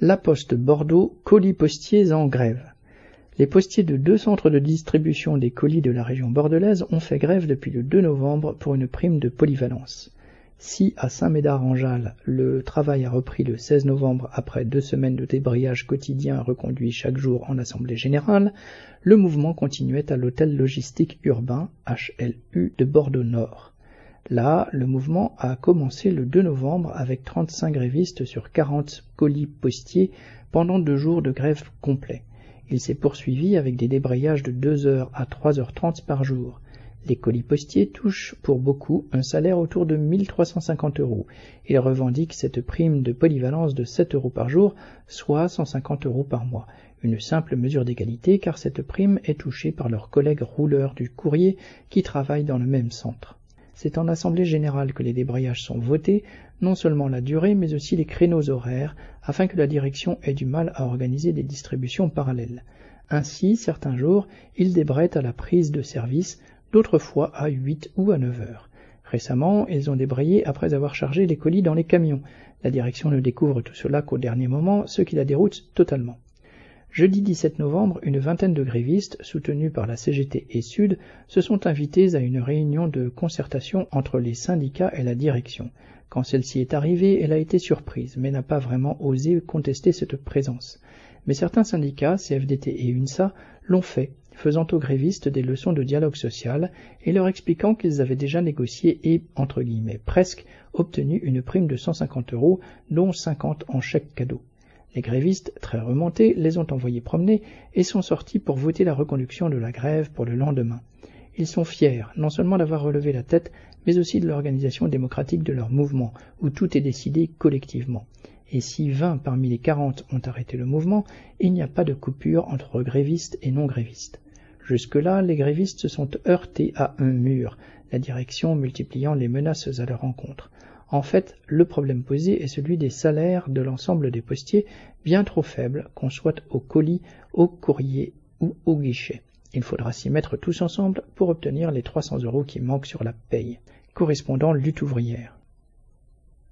La Poste Bordeaux, colis postiers en grève. Les postiers de deux centres de distribution des colis de la région bordelaise ont fait grève depuis le 2 novembre pour une prime de polyvalence. Si à Saint-Médard-en-Jalles, le travail a repris le 16 novembre après deux semaines de débrayage quotidien reconduit chaque jour en assemblée générale, le mouvement continuait à l'hôtel logistique urbain HLU de Bordeaux-Nord. Là, le mouvement a commencé le 2 novembre avec 35 grévistes sur 40 colis postiers pendant deux jours de grève complet. Il s'est poursuivi avec des débrayages de 2h à 3h30 par jour. Les colis postiers touchent pour beaucoup un salaire autour de 1350 euros. Ils revendiquent cette prime de polyvalence de 7 euros par jour, soit 150 euros par mois. Une simple mesure d'égalité car cette prime est touchée par leurs collègues rouleurs du courrier qui travaillent dans le même centre. C'est en assemblée générale que les débrayages sont votés, non seulement la durée, mais aussi les créneaux horaires, afin que la direction ait du mal à organiser des distributions parallèles. Ainsi, certains jours, ils débrayent à la prise de service, d'autres fois à 8 ou à 9 heures. Récemment, ils ont débrayé après avoir chargé les colis dans les camions. La direction ne découvre tout cela qu'au dernier moment, ce qui la déroute totalement. Jeudi 17 novembre, une vingtaine de grévistes, soutenus par la CGT et Sud, se sont invités à une réunion de concertation entre les syndicats et la direction. Quand celle-ci est arrivée, elle a été surprise, mais n'a pas vraiment osé contester cette présence. Mais certains syndicats, CFDT et UNSA, l'ont fait, faisant aux grévistes des leçons de dialogue social et leur expliquant qu'ils avaient déjà négocié et, entre guillemets, presque, obtenu une prime de 150 euros, dont 50 en chèque cadeau. Les grévistes, très remontés, les ont envoyés promener et sont sortis pour voter la reconduction de la grève pour le lendemain. Ils sont fiers, non seulement d'avoir relevé la tête, mais aussi de l'organisation démocratique de leur mouvement, où tout est décidé collectivement. Et si 20 parmi les 40 ont arrêté le mouvement, il n'y a pas de coupure entre grévistes et non-grévistes. Jusque-là, les grévistes se sont heurtés à un mur, la direction multipliant les menaces à leur encontre. En fait, le problème posé est celui des salaires de l'ensemble des postiers, bien trop faibles, qu'on soit au colis, au courrier ou au guichet. Il faudra s'y mettre tous ensemble pour obtenir les 300 euros qui manquent sur la paye. Correspondant lutte ouvrière.